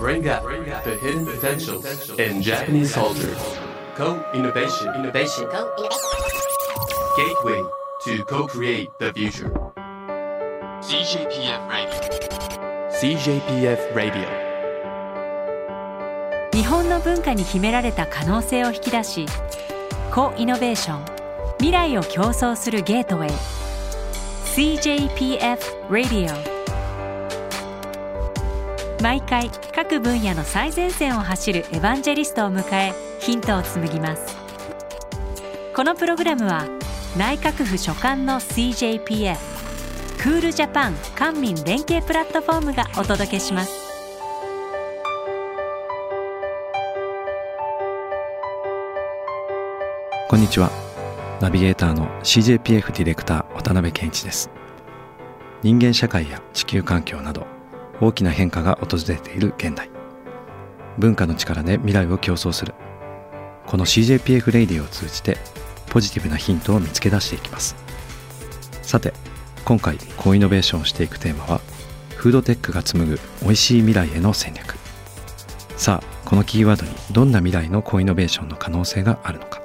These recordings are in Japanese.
Bring out the hidden potentials in Japanese culture. Co-innovation. Innovation. Gateway to co-create the future. CJPF Radio. CJPF Radio. 日本の文化に秘められた可能性を引き出しコイノベーション未来を競争するゲートウェイ CJPF Radio 毎回各分野の最前線を走るエヴァンジェリストを迎えヒントを紡ぎます。このプログラムは内閣府所管の CJPF クールジャパン官民連携プラットフォームがお届けします。こんにちは。ナビゲーターの CJPF ディレクター渡辺健一です。人間社会や地球環境など大きな変化が訪れている現代。文化の力で未来を競争する。この CJPF レイディを通じてポジティブなヒントを見つけ出していきます。さて今回コイノベーションをしていくテーマはフードテックが紡ぐ美味しい未来への戦略。さあこのキーワードにどんな未来のコイノベーションの可能性があるのか。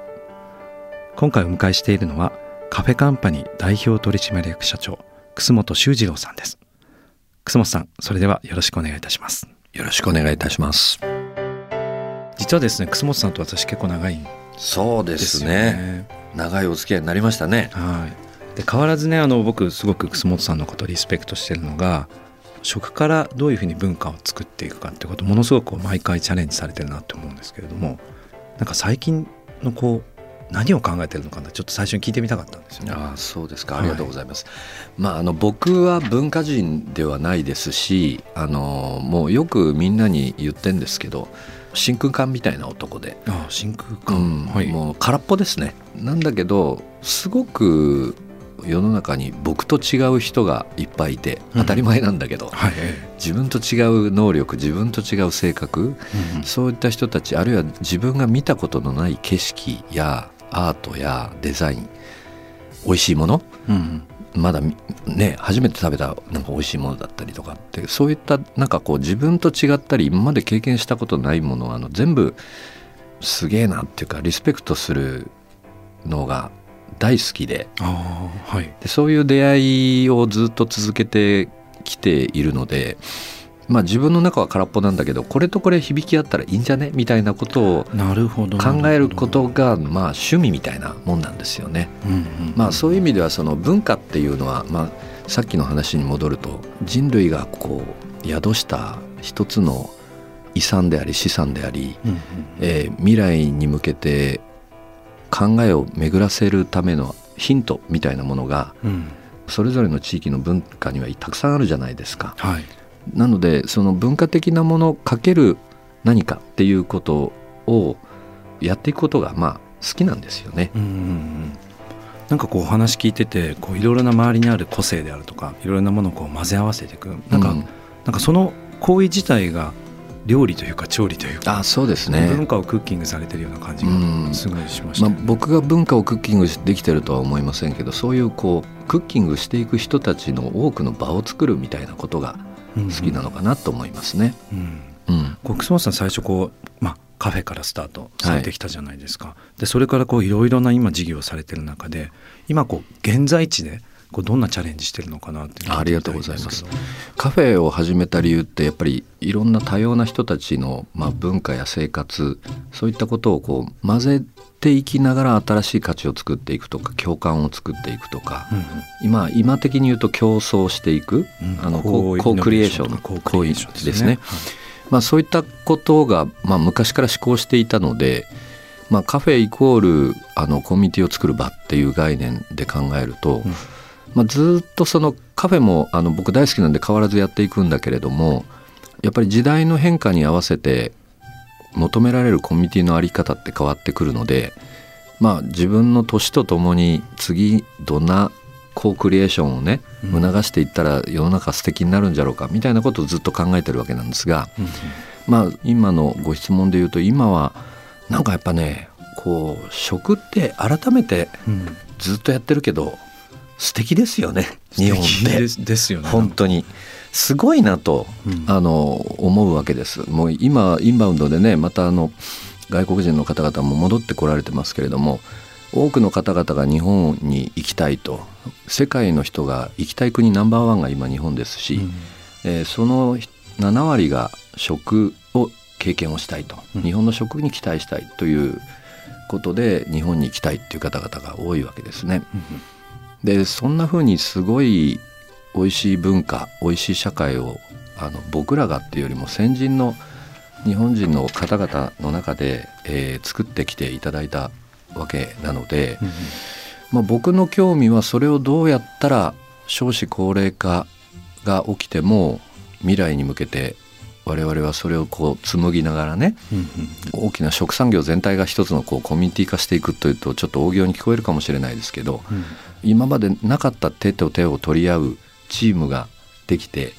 今回お迎えしているのはカフェカンパニー代表取締役社長楠本修二郎さんです。楠本さんそれではよろしくお願いいたします。よろしくお願いいたします。実はですね楠本さんと私結構長いんそうでですねね。長いお付き合いになりましたね。はい。で変わらずねあの僕すごく楠本さんのことをリスペクトしてるのが食からどういうふうに文化を作っていくかってことをものすごく毎回チャレンジされてるなって思うんですけれどもなんか最近のこう何を考えてるのかな？ちょっと最初に聞いてみたかったんですよね。ああそうですか。はい。ありがとうございます、まああの僕は文化人ではないですしあのもうよくみんなに言ってんですけど真空管みたいな男で、ああ真空う管、んはい。もう空っぽですね。なんだけどすごく世の中に僕と違う人がいっぱいいて当たり前なんだけど、はい、え自分と違う能力自分と違う性格えうん。そういった人たちあるいは自分が見たことのない景色やアートやデザイン美味しいもの？うんまだみね初めて食べたなんか美味しいものだったりとか。ってそういったなんかこう自分と違ったり今まで経験したことないものをあの全部すげえなっていうかリスペクトするのが大好きで。はい。でそういう出会いをずっと続けてきているのでまあ自分の中は空っぽなんだけどこれとこれ響き合ったらいいんじゃね？みたいなことをなるほど考えることがまあ趣味みたいなもんなんですよね。うんうんまあそういう意味ではその文化っていうのはまあさっきの話に戻ると人類がこう宿した一つの遺産であり資産であり、うんうん。えー未来に向けて考えを巡らせるためのヒントみたいなものがうん。それぞれの地域の文化にはたくさんあるじゃないですか。はいなのでその文化的なものかける何かっていうことをやっていくことがまあ好きなんですよね。うんうんうん。なんかこうお話聞いててこういろいろな周りにある個性であるとかいろいろなものをこう混ぜ合わせていく。なんか、うん。なんかその行為自体が料理というか調理というか、あそうですね。文化をクッキングされてるような感じうん。がすごいしましたまあよ、、僕が文化をクッキングできてるとは思いませんけどそういうこうクッキングしていく人たちの多くの場を作るみたいなことが好好きなのかなと思いますね。うんうん。こう楠本さん最初こう、まあ、カフェからスタートされてきたじゃないですか、でそれからこういろいろな今事業をされてる中で今こう現在地でこうどんなチャレンジしてるのかなってありがとうございます。カフェを始めた理由ってやっぱりいろんな多様な人たちの、まあ、文化や生活そういったことをこう混ぜていきながら新しい価値を作っていくとか共感を作っていくとか、うんうん。今今的に言うと競争していく、うん。あのコーコーコークリエーションコークリエーションですね。まあ、そういったことが、まあ、昔から思考していたので、まあ、カフェイコールあのコミュニティを作る場っていう概念で考えると、うん。まあ、ずっとそのカフェもあの僕大好きなんで変わらずやっていくんだけれどもやっぱり時代の変化に合わせて求められるコミュニティの在り方って変わってくるので、まあ、自分の年とともに次どんなコークリエーションをねうん。促していったら世の中素敵になるんじゃろうかみたいなことをずっと考えてるわけなんですが、まあ今のご質問で言うと今はなんかやっぱねこう食って改めてうん。ずっとやってるけど素敵ですよね日本って。ですよね。本当にすごいなと、うん。あの思うわけです。もう今インバウンドでねまたあの外国人の方々も戻ってこられてますけれども多くの方々が日本に行きたいと世界の人が行きたい国ナンバーワンが今日本ですし、えーその7割が食を経験をしたいと、うん。日本の食に期待したいということで日本に行きたいっていう方々が多いわけですね。でそんな風にすごい美味しい文化美味しい社会をあの僕らがっていうよりも先人の日本人の方々の中で、えー作ってきていただいたわけなので、うんうん。まあ、僕の興味はそれをどうやったら少子高齢化が起きても未来に向けて我々はそれをこう紡ぎながらね大きな食産業全体が一つのこうコミュニティ化していくというとちょっと大行に聞こえるかもしれないですけどうん。今までなかった手と手を取り合うチームができて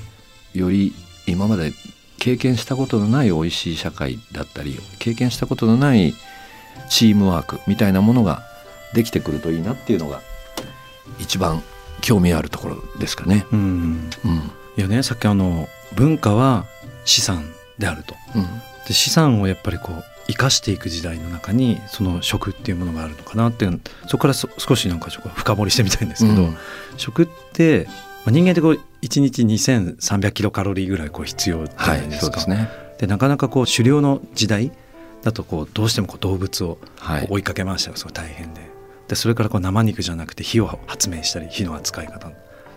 より今まで経験したことのない美味しい社会だったり経験したことのないチームワークみたいなものができてくるといいなっていうのが一番興味あるところですかね。うん。うん。いやねさっきあの文化は資産であると。うん。で資産をやっぱりこう生かしていく時代の中にその食っていうものがあるのかなっていうそこからそ少しなんかちょっと深掘りしてみたいんですけど、うん。食って、まあ、人間ってこう1日2300キロカロリーぐらいこう必要じゃはいないですか。そうですね。でなかなかこう狩猟の時代だとこうどうしてもこう動物をはい。追いかけ回したらすごい大変で。でそれからこう生肉じゃなくて火を発明したり火の扱い方。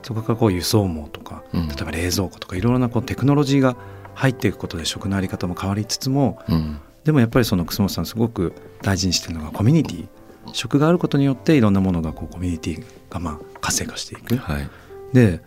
そこからこう輸送網とかうん。例えば冷蔵庫とかいろいろなこうテクノロジーが入っていくことで食のあり方も変わりつつもうん。でもやっぱりその楠本さんすごく大事にしてるのがコミュニティ。食があることによっていろんなものがこうコミュニティがまあ活性化していく。はいで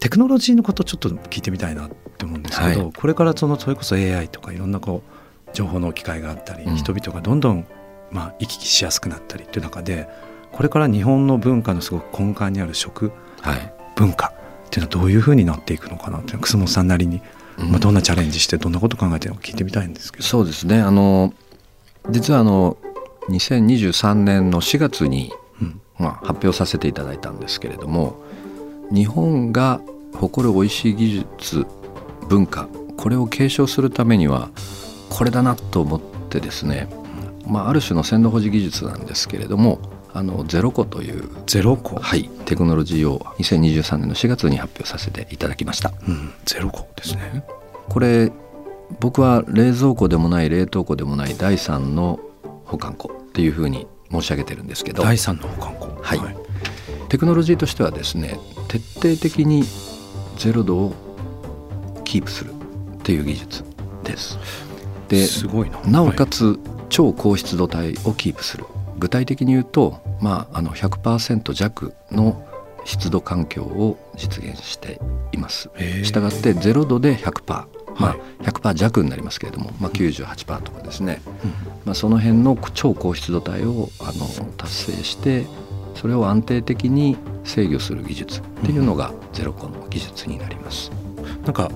テクノロジーのことちょっと聞いてみたいなって思うんですけど、はい。これからそのそれこそ AI とかいろんなこう情報の置き換えがあったり、うん。人々がどんどんまあ行き来しやすくなったりっていう中でこれから日本の文化のすごく根幹にある食はい。文化っていうのはどういうふうになっていくのかなって楠本さんなりに、まあ、どんなチャレンジしてどんなこと考えてるのか聞いてみたいんですけど。そうですね。あの実はあの2023年の4月に、うん。まあ、発表させていただいたんですけれども日本が誇る美味しい技術文化これを継承するためにはこれだなと思ってですね、まあ、ある種の鮮度保持技術なんですけれどもあのゼロコという、ゼロ個、はい、テクノロジーを2023年の4月に発表させていただきました。うん、ゼロ個ですね。これ僕は冷蔵庫でもない冷凍庫でもない第三の保管庫っていうふうに申し上げてるんですけど第三の保管庫。はいテクノロジーとしてはですね徹底的にゼロ度をキープするっていう技術です。ですごいな。なおかつ超高湿度帯をキープする。具体的に言うと、まあ、あの100%弱の湿度環境を実現しています。したがって0度で100%、まあはい、100%弱になりますけれども、まあ、98%とかですね、まあ、その辺の超高湿度帯をあの達成してそれを安定的に制御する技術っていうのがゼロコの技術になります。なんか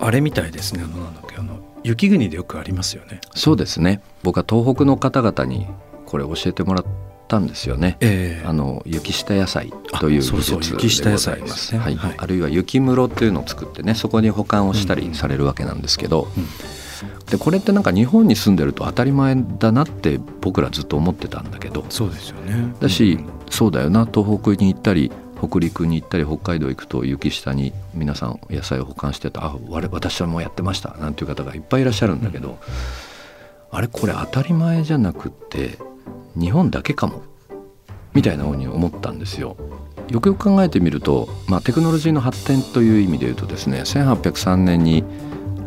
あれみたいですね。あのなんだっけあの雪国でよくありますよね。そうですね僕は東北の方々にこれ教えてもらったんですよね。えあの雪下野菜という技あそうそう術で雪下野ございま菜ですすねはいはいあるいは雪室っていうのを作ってねそこに保管をしたりされるわけなんですけど、うんでこれってなんか日本に住んでると当たり前だなって僕らずっと思ってたんだけど。そうですよね。だし、うん。そうだよな。東北に行ったり北陸に行ったり北海道行くと雪下に皆さん野菜を保管してた。あ我私はもうやってました。なんていう方がいっぱいいらっしゃるんだけど、あれこれ当たり前じゃなくって日本だけかも。みたいなふうに思ったんですよ。よくよく考えてみると、まあ、テクノロジーの発展という意味で言うとですね1803年に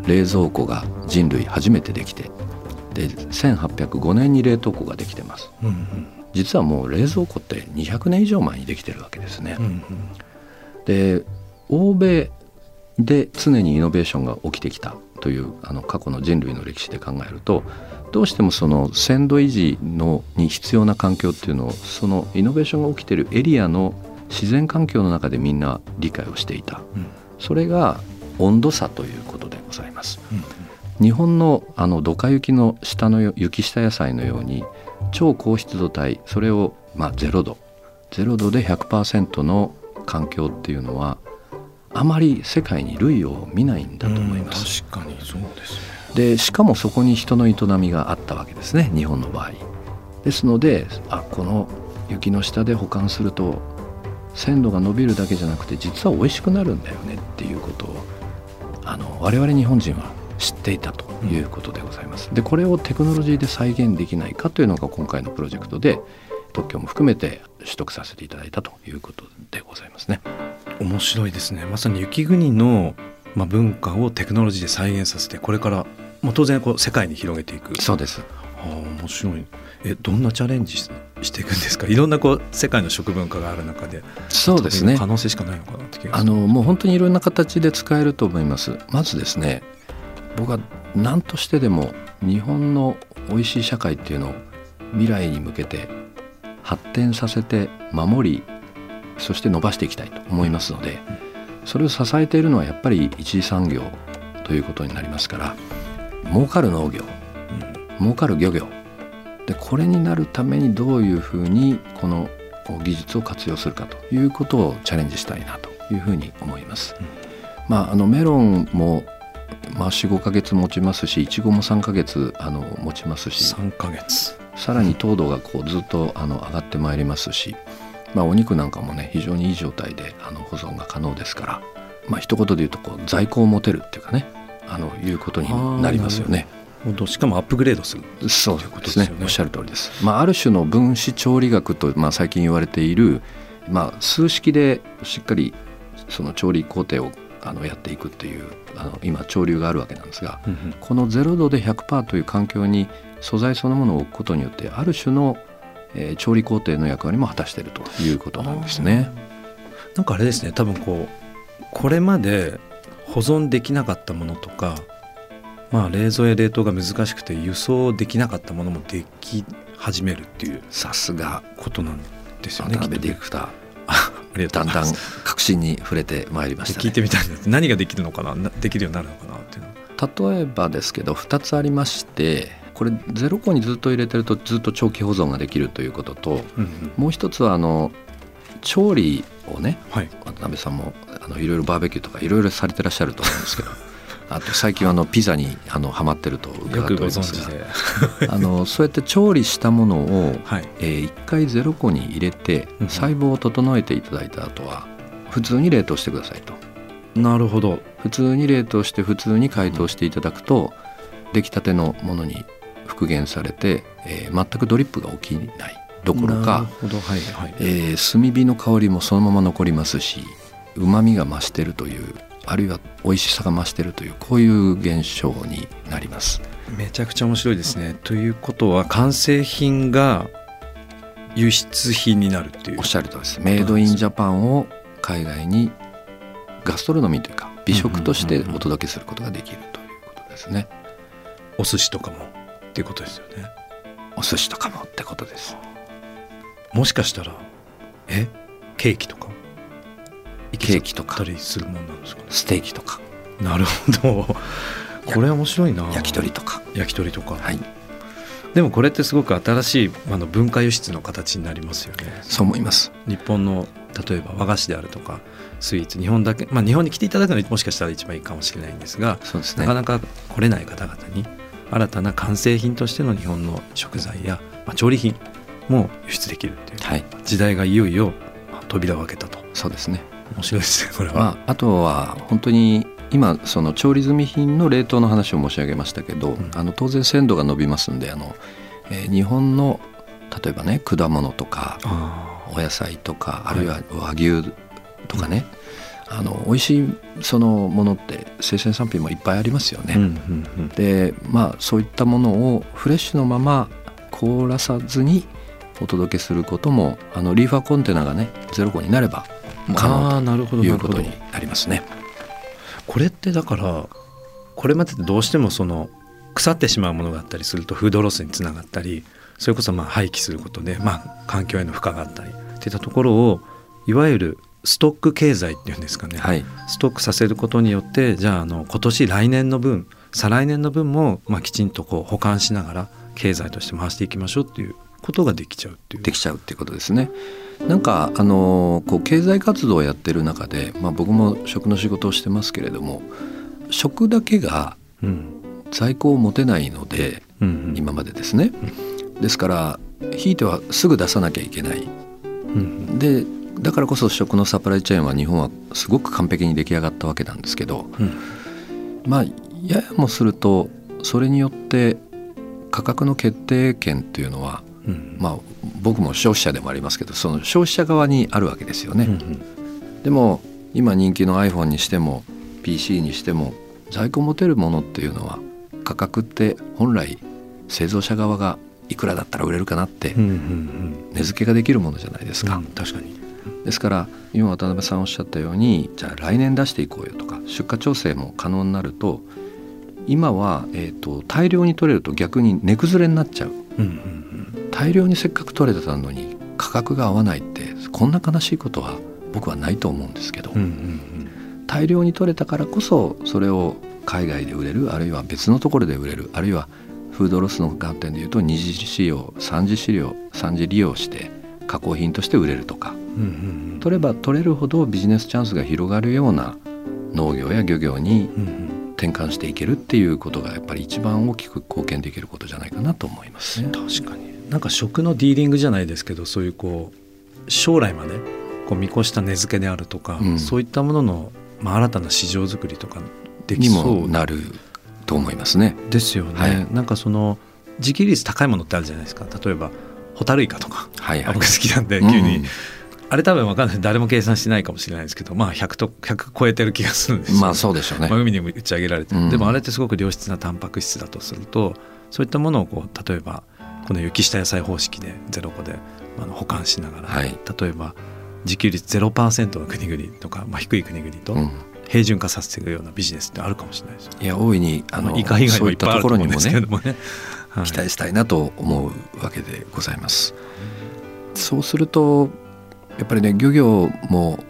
冷蔵庫が人類初めてできてで1805年に冷凍庫ができてます。うんうん実はもう冷蔵庫って200年以上前にできてるわけですね。うんうんで欧米で常にイノベーションが起きてきたというあの過去の人類の歴史で考えるとどうしてもその鮮度維持のに必要な環境っていうのをそのイノベーションが起きてるエリアの自然環境の中でみんな理解をしていたうんそれが温度差ということでございます。うん日本のあのドカ雪の下のよ雪下野菜のように超高湿度帯それをまあ0度0度で100%の環境っていうのはあまり世界に類を見ないんだと思います。確かにそうですねでしかもそこに人の営みがあったわけですね日本の場合。ですのであこの雪の下で保管すると鮮度が伸びるだけじゃなくて実は美味しくなるんだよねっていうことをあの我々日本人は知っていたということでございます。でこれをテクノロジーで再現できないかというのが今回のプロジェクトで特許も含めて取得させていただいたということでございますね。面白いですねまさに雪国の、まあ、文化をテクノロジーで再現させてこれからもう当然こう世界に広げていくそうですあ面白いえどんなチャレンジしていくんですか？いろんなこう世界の食文化がある中でそうですね。可能性しかないのかなって気があのもう本当にいろんな形で使えると思います。まずですね僕は何としてでも日本の美味しい社会っていうのを未来に向けて発展させて守りそして伸ばしていきたいと思いますのでそれを支えているのはやっぱり一次産業ということになりますから儲かる農業、儲かる漁業でこれになるためにどういうふうにこの技術を活用するかということをチャレンジしたいなというふうに思います。まあ、あのメロンもまあ、45か月持ちますしいちごも3か月あの持ちますし3ヶ月さらに糖度がこうずっとあの上がってまいりますし、まあ、お肉なんかもね非常にいい状態であの保存が可能ですから、まあ一言で言うとこう在庫を持てるっていうかねあのいうことになりますよね。しかもアップグレードする。そうですね、ね、おっしゃる通りです、まあ、ある種の分子調理学と、まあ、最近言われている、まあ、数式でしっかりその調理工程をあのやっていくっていうあの今潮流があるわけなんですが、うんうん、この0度で100%という環境に素材そのものを置くことによってある種の、えー、調理工程の役割も果たしているということなんですね。なんかあれですね。多分こうこれまで保存できなかったものとか、まあ、冷蔵や冷凍が難しくて輸送できなかったものもでき始めるっていうさすがことなんですよね。渡辺ディレクター。だんだん確信に触れてまいりました、ね、聞いてみたいです。何ができるのかなできるようになるのかなっていうの。例えばですけど2つありましてこれゼロ個にずっと入れてるとずっと長期保存ができるということと、うんうん、もう一つはあの調理をね、はい、渡辺さんもあのいろいろバーベキューとかいろいろされてらっしゃると思うんですけどあと最近はあのピザにあのハマってると伺っておりますが あのそうやって調理したものを、はい、えー、1回ゼロ個に入れて細胞を整えていただいた後は普通に冷凍してくださいと。なるほど。普通に冷凍して普通に解凍していただくと、出来たてのものに復元されて、えー、全くドリップが起きない。どころか、はいはい。えー、炭火の香りもそのまま残りますしうまみが増してるというあるいは美味しさが増してるというこういう現象になりますめちゃくちゃ面白いですね。ということは完成品が輸出品になるっていうおっしゃるとですメイドインジャパンを海外にガストロノミーというか美食としてお届けすることができるということですね。お寿司とかもっていうことですよね。お寿司とかもってことです。もしかしたらえ？ケーキとか？ケーキとか。するもんなんですか、ね、ステーキとか。なるほど。これ面白いな。焼き鳥とか。焼き鳥とか。はい。でもこれってすごく新しいあの文化輸出の形になりますよね。そう思います。日本の例えば和菓子であるとかスイーツ。日本だけ、まあ、日本に来ていただくのはもしかしたら一番いいかもしれないんですがそうです、ね、なかなか来れない方々に新たな完成品としての日本の食材や、まあ、調理品も輸出できるっていう、はい、時代がいよいよ扉を開けたと。そうですね面白いですねこれは、まあ、あとは本当に今その調理済み品の冷凍の話を申し上げましたけど、うん、あの当然鮮度が伸びますんであの、えー、日本の例えばね果物とかお野菜とかあるいは和牛とかね、はい、あの美味しいそのものって生鮮産品もいっぱいありますよね。うんうんうん、でまあそういったものをフレッシュのまま凍らさずにお届けすることもあのリーファーコンテナがねゼロ個になれば可能ということになりますね。これってだからこれまでどうしてもその腐ってしまうものがあったりするとフードロスにつながったりそれこそまあ廃棄することでまあ環境への負荷があったりっていったところをいわゆるストック経済っていうんですかね、はい、ストックさせることによってじゃああの今年来年の分再来年の分もまあきちんとこう保管しながら経済として回していきましょうっていうことができちゃうっていう。できちゃうっていうことですねなんかあのこう経済活動をやってる中で、まあ、僕も食の仕事をしてますけれども食だけが在庫を持てないので、うん、今までですね、ですからひいてはすぐ出さなきゃいけない、うん、でだからこそ食のサプライチェーンは日本はすごく完璧に出来上がったわけなんですけど、うん、まあややもするとそれによって価格の決定権っていうのは、うん、まあ僕も消費者でもありますけどその消費者側にあるわけですよね。うんうん、でも今人気の iPhone にしても PC にしても在庫持てるものっていうのは価格って本来製造者側がいくらだったら売れるかなって値付けができるものじゃないですか。うん、確かに。ですから今渡辺さんおっしゃったようにじゃあ来年出していこうよとか出荷調整も可能になると今は、えーと、大量に取れると逆に値崩れになっちゃう。うんうんうん、大量にせっかく取れてたのに価格が合わないってこんな悲しいことは僕はないと思うんですけど、うんうんうん、大量に取れたからこそそれを海外で売れるあるいは別のところで売れるあるいはフードロスの観点でいうと二次使用三次使用三次利用して加工品として売れるとか、うんうんうん、取れば取れるほどビジネスチャンスが広がるような農業や漁業に転換していけるっていうことがやっぱり一番大きく貢献できることじゃないかなと思います、ね、確かになんか食のディーリングじゃないですけどそういうこう将来までこう見越した値付けであるとか、うん、そういったものの、まあ、新たな市場作りとかできそうにもなると思いますね。ですよね。はい、なんかその自給率高いものってあるじゃないですか。例えばホタルイカとか、はいはい、僕好きなんで急に、うんあれ多分分かんない。誰も計算してないかもしれないですけどまあ100と100超えてる気がするんですまあそうでしょうね、まあ、海にも打ち上げられて、うん、でもあれってすごく良質なタンパク質だとするとそういったものをこう例えばこの雪下野菜方式でゼロ個であの保管しながら、はい、例えば自給率0%の国々とか、まあ、低い国々と平準化させていくようなビジネスってあるかもしれないですよ、ね、いや大いにあの、イカ以外もいっぱいあると思うんですけどもね期待したいなと思うわけでございます。そうするとやっぱりね漁業も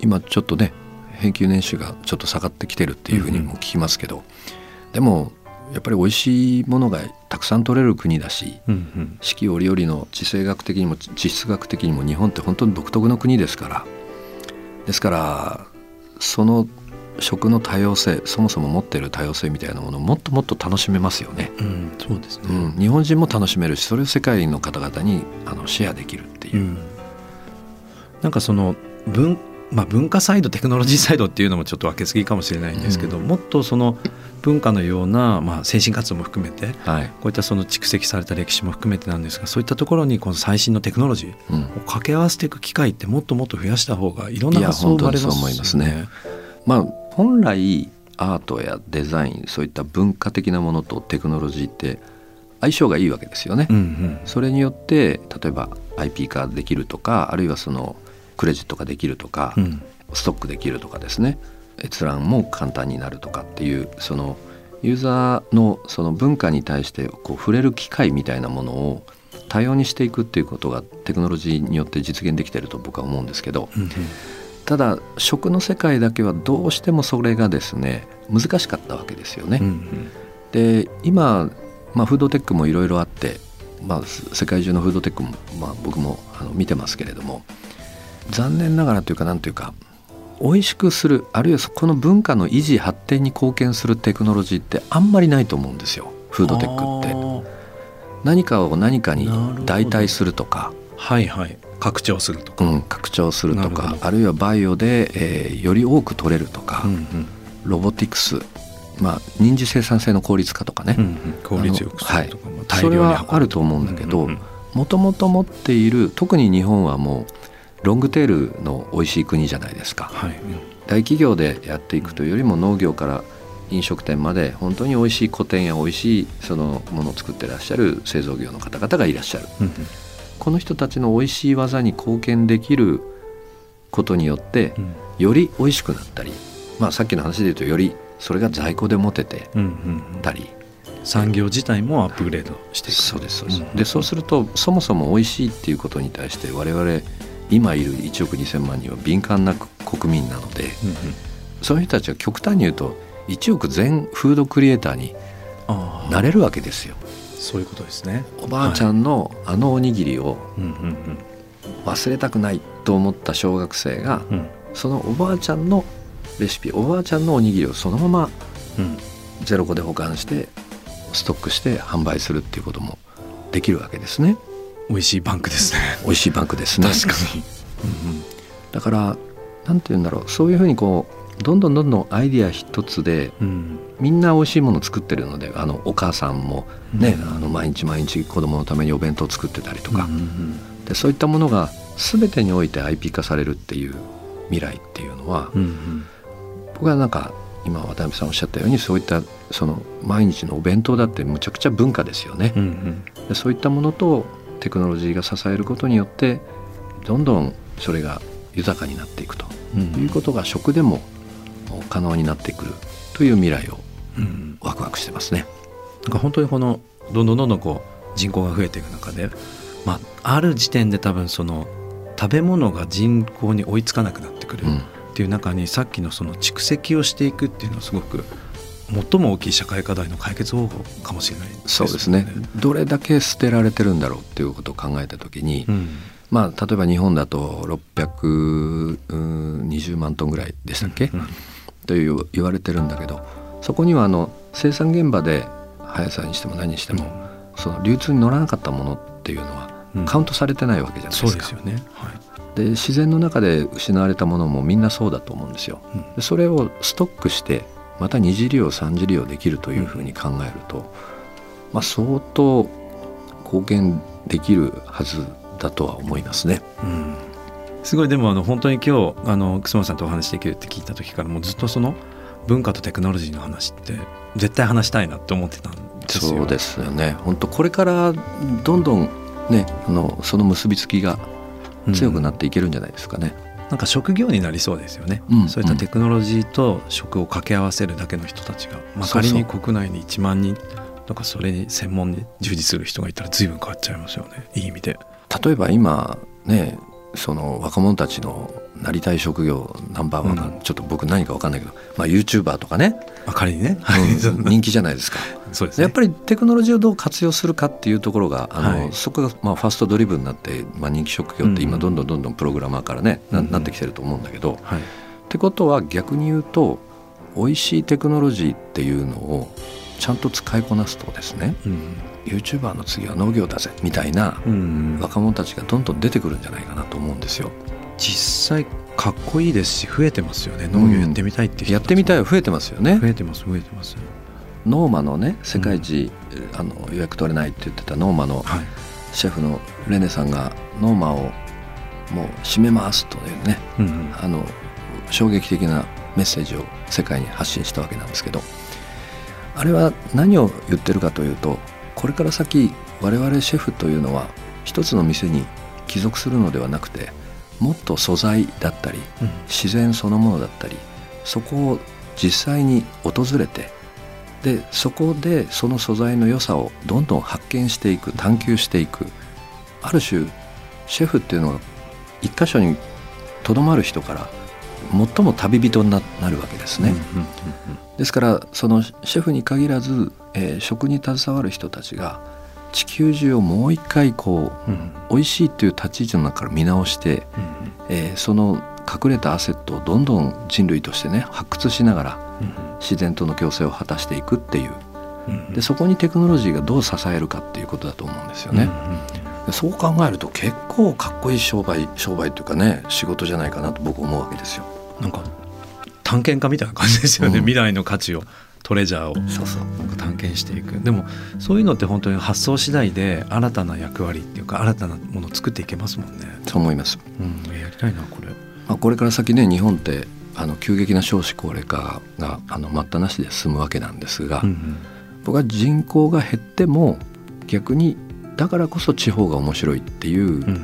今ちょっとね返球年収がちょっと下がってきてるっていうふうにも聞きますけど、うんうん、でもやっぱり美味しいものがたくさん取れる国だし、うんうん、四季折々の地政学的にも地質学的にも日本って本当に独特の国ですからですからその食の多様性そもそも持っている多様性みたいなものをもっともっと楽しめますよね。うん、そうですね、うん、日本人も楽しめるしそれを世界の方々にあのシェアできるっていう。うんなんかその文,、まあ、文化サイドテクノロジーサイドっていうのもちょっと分けすぎかもしれないんですけど、うん、もっとその文化のような、まあ、先進活動も含めて、はい、こういったその蓄積された歴史も含めてなんですがそういったところにこの最新のテクノロジーを掛け合わせていく機会ってもっともっと増やした方がいろんな発想生まれますね。まあ、本来アートやデザインそういった文化的なものとテクノロジーって相性がいいわけですよね。うんうん、それによって例えば IP 化できるとかあるいはそのクレジットができるとか、うん、ストックできるとかですね。閲覧も簡単になるとかっていうそのユーザーのその文化に対してこう触れる機会みたいなものを多様にしていくっていうことがテクノロジーによって実現できてると僕は思うんですけど、うんうん、ただ食の世界だけはどうしてもそれがですね難しかったわけですよね。うんうん、で今、まあ、フードテックもいろいろあって、まあ、世界中のフードテックも、まあ、僕もあの見てますけれども残念ながらというか何というか美味しくするあるいはこの文化の維持発展に貢献するテクノロジーってあんまりないと思うんですよ。フードテックって。何かを何かに代替するとか。はいはい。拡張するとか、うん、拡張するとか。あるいはバイオで、えー、より多く取れるとか、うんうん、ロボティクス。まあ認知生産性の効率化とかね、うんうん、効率よくするとか、はい、それはあると思うんだけどもともと持っている特に日本はもうロングテールの美味しい国じゃないですか、はい、大企業でやっていくというよりも農業から飲食店まで本当に美味しい古典や美味しいそのものを作ってらっしゃる製造業の方々がいらっしゃる、うん、この人たちの美味しい技に貢献できることによって、より美味しくなったり、まあ、さっきの話で言うとよりそれが在庫で持ててたり、産業自体もアップグレードしていく。そうですそうです、でそうするとそもそも美味しいっていうことに対して我々今いる1億2,000万人は敏感な国民なので、うんうん、そういう人たちは極端に言うと1億全フードクリエイターになれるわけですよ。そういうことですね。おばあちゃんのあのおにぎりを忘れたくないと思った小学生がうん。そのおばあちゃんのレシピおばあちゃんのおにぎりをそのままうん。ゼロ個で保管してストックして販売するっていうこともできるわけですね美味しいバンクですね。美味しいバンクですね。確かに。だからなんて言うんだろう。そういうふうにこうどんどんどんどんアイディア一つでうん。みんな美味しいものを作ってるのであのお母さんもね、うん。あの毎日毎日子供のためにお弁当を作ってたりとか、うんうんでそういったものが全てにおいて IP 化されるっていう未来っていうのは、うんうん。僕はなんか今渡辺さんおっしゃったようにそういったその毎日のお弁当だってむちゃくちゃ文化ですよね。う。ん。でそういったものとテクノロジーが支えることによってどんどんそれが豊かになっていくと。うん。いうことが食でも可能になってくる。という未来をうん。ワクワクしてますね。なんか本当にこのどんどんどんどんこう人口が増えていく中で、まあ、ある時点で多分その食べ物が人口に追いつかなくなってくるうん。っていう中にさっきのその蓄積をしていくっていうのはすごく最も大きい社会課題の解決方法かもしれないそうですね。どれだけ捨てられてるんだろうっていうことを考えた時に、うん。まあ例えば日本だと620万トンぐらいでしたっけ、うん。という言われてるんだけどそこにはあの生産現場で速さにしても何にしても、その流通に乗らなかったものっていうのはうん。カウントされてないわけじゃないですか。そうですよね。はい。で自然の中で失われたものもみんなそうだと思うんですよ。うん。でそれをストックしてまた二次利用三次利用できるというふうに考えると、まあ、相当貢献できるはずだとは思いますね。うんすごいでもあの本当に今日あの楠本さんとお話しできるって聞いた時からもうずっとその文化とテクノロジーの話って絶対話したいなって思ってたんですよそうですよね。本当これからどんどんねあのその結びつきが強くなっていけるんじゃないですかね。なんか職業になりそうですよね、うん。そういったテクノロジーと食を掛け合わせるだけの人たちが、まあ、仮に国内に1万人とかそれに専門に従事する人がいたら随分変わっちゃいますよね。いい意味で。例えば今ねその若者たちのなりたい職業ナンバーワンが、うん。ちょっと僕何か分かんないけど、まあ、YouTuber とかね、まあ、仮にね、うん。人気じゃないですか。そうですね。やっぱりテクノロジーをどう活用するかっていうところがあの、はい。そこがまあファーストドリブンになって、まあ、人気職業って今うん。どんどんどんどんプログラマーからね、なうん。なってきてると思うんだけど、はい。ってことは逆に言うと美味しいテクノロジーっていうのをちゃんと使いこなすとですねうん。YouTuber の次は農業だぜみたいなうん。若者たちがどんどん出てくるんじゃないかなと思うんですよ。実際かっこいいですし増えてますよね。農業やってみたいっていう人やってみたいいは増えてますよね。増。えてます増えてます。ノーマのね世界一、あの予約取れないって言ってたノーマのはい。シェフのレネさんがノーマをもう閉めますというねうんうん。あの衝撃的なメッセージを世界に発信したわけなんですけどあれは何を言ってるかというとこれから先我々シェフというのは一つの店に帰属するのではなくてもっと素材だったりうん。自然そのものだったりそこを実際に訪れてでそこでその素材の良さをどんどん発見していく探求していく。ある種シェフっていうのは一箇所にとどまる人から最も旅人にななるわけですね、ですからそのシェフに限らず、えー食に携わる人たちが地球中をもう一回こううん。うん美味しいっていう立ち位置の中から見直して、えーその隠れたアセットをどんどん人類としてね発掘しながら自然との共生を果たしていくっていう。うん。でそこにテクノロジーがどう支えるかっていうことだと思うんですよね。うん。でそう考えると結構かっこいい商売商売というかね仕事じゃないかなと僕思うわけですよ。なんか探検家みたいな感じですよね、うん。未来の価値をトレジャーを探検していく。でもそういうのって本当に発想次第で新たな役割っていうか新たなものを作っていけますもんね、そう思います。うん、やりたいなこれ。まあ、これから先ね日本ってあの急激な少子高齢化があの待ったなしで進むわけなんですが、うん僕は人口が減っても逆にだからこそ地方が面白いっていう、うん。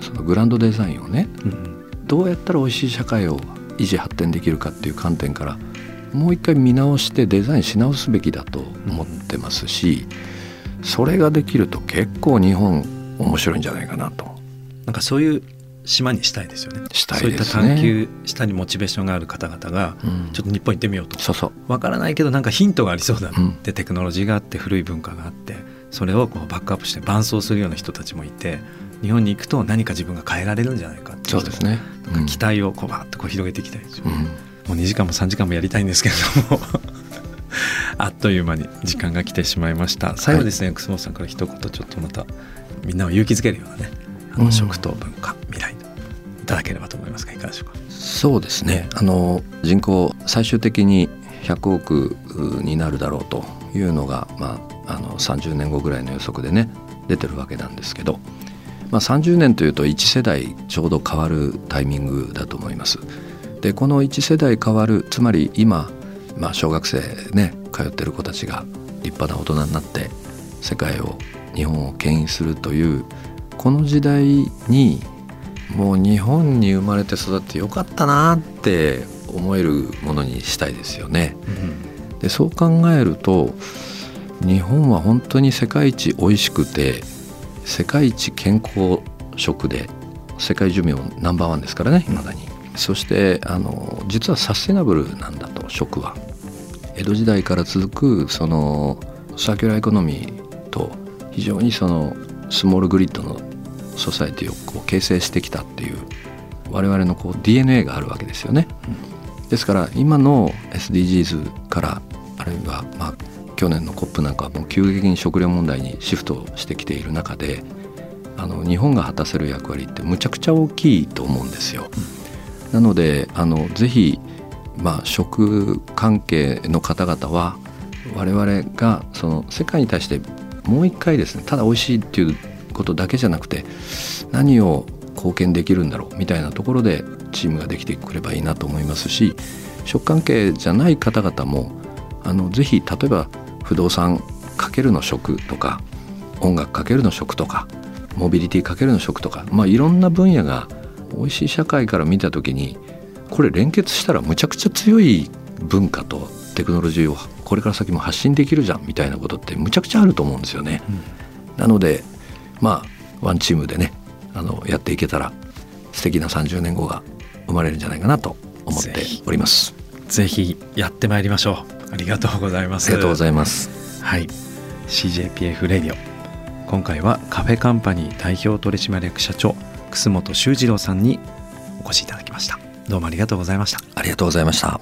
そのグランドデザインをねうん。どうやったら美味しい社会を維持発展できるかっていう観点からもう一回見直してデザインし直すべきだと思ってますし、それができると結構日本面白いんじゃないかなと。なんかそういう島にしたいですよね。したいそういった探求したにモチベーションがある方々がうん。ちょっと日本行ってみようと。そうそう。わからないけどなんかヒントがありそうだなうん。ってテクノロジーがあって古い文化があってそれをこうバックアップして伴走するような人たちもいて日本に行くと何か自分が変えられるんじゃないかっていうそうですね。なんか期待をこうバーッとこう広げていきたいですよ、うんもう2時間も3時間もやりたいんですけれども。あっという間に時間が来てしまいました。最後ですね、楠本さんから一言ちょっとまたみんなを勇気づけるようなねあうんの食と文化、未来いただければと思いますがいかがでしょうか？そうですね。あの人口最終的に100億になるだろうというのが、まあ、あの30年後ぐらいの予測でね出てるわけなんですけど、まあ、30年というと1世代ちょうど変わるタイミングだと思います。でこの1世代変わるつまり今、まあ、小学生ね通ってる子たちが立派な大人になって世界を日本を牽引するというこの時代にもう日本に生まれて育ってよかったなって思えるものにしたいですよね。でそう考えると日本は本当に世界一美味しくて世界一健康食で世界寿命ナンバーワンですからねいまだに。そしてあの実はサステナブルなんだと食は。江戸時代から続くそのサーキュラーエコノミーと非常にそのスモールグリッドのソサエティをこう形成してきたっていう我々のこう DNA があるわけですよね。ですから今の SDGs からあるいはまあ去年の COP なんかはもう急激に食料問題にシフトしてきている中であの日本が果たせる役割ってむちゃくちゃ大きいと思うんですよ。なのであのぜひまあ食関係の方々は我々がその世界に対してもう一回ですねただ美味しいっていうことだけじゃなくて何を貢献できるんだろうみたいなところでチームができてくればいいなと思いますし食関係じゃない方々もあのぜひ例えば不動産かけるの食とか音楽かけるの食とかモビリティかけるの食とか、まあ、いろんな分野が美味しい社会から見た時にこれ連結したらむちゃくちゃ強い文化とテクノロジーをこれから先も発信できるじゃんみたいなことってむちゃくちゃあると思うんですよね。なのでまあワンチームでねあのやっていけたら素敵な30年後が生まれるんじゃないかなと思っております。ぜひやってまいりましょうありがとうございますありがとうございます。はい CJPF レディオ今回はカフェカンパニー代表取締役社長楠本修二郎さんにお越しいただきました。どうもありがとうございました。ありがとうございました。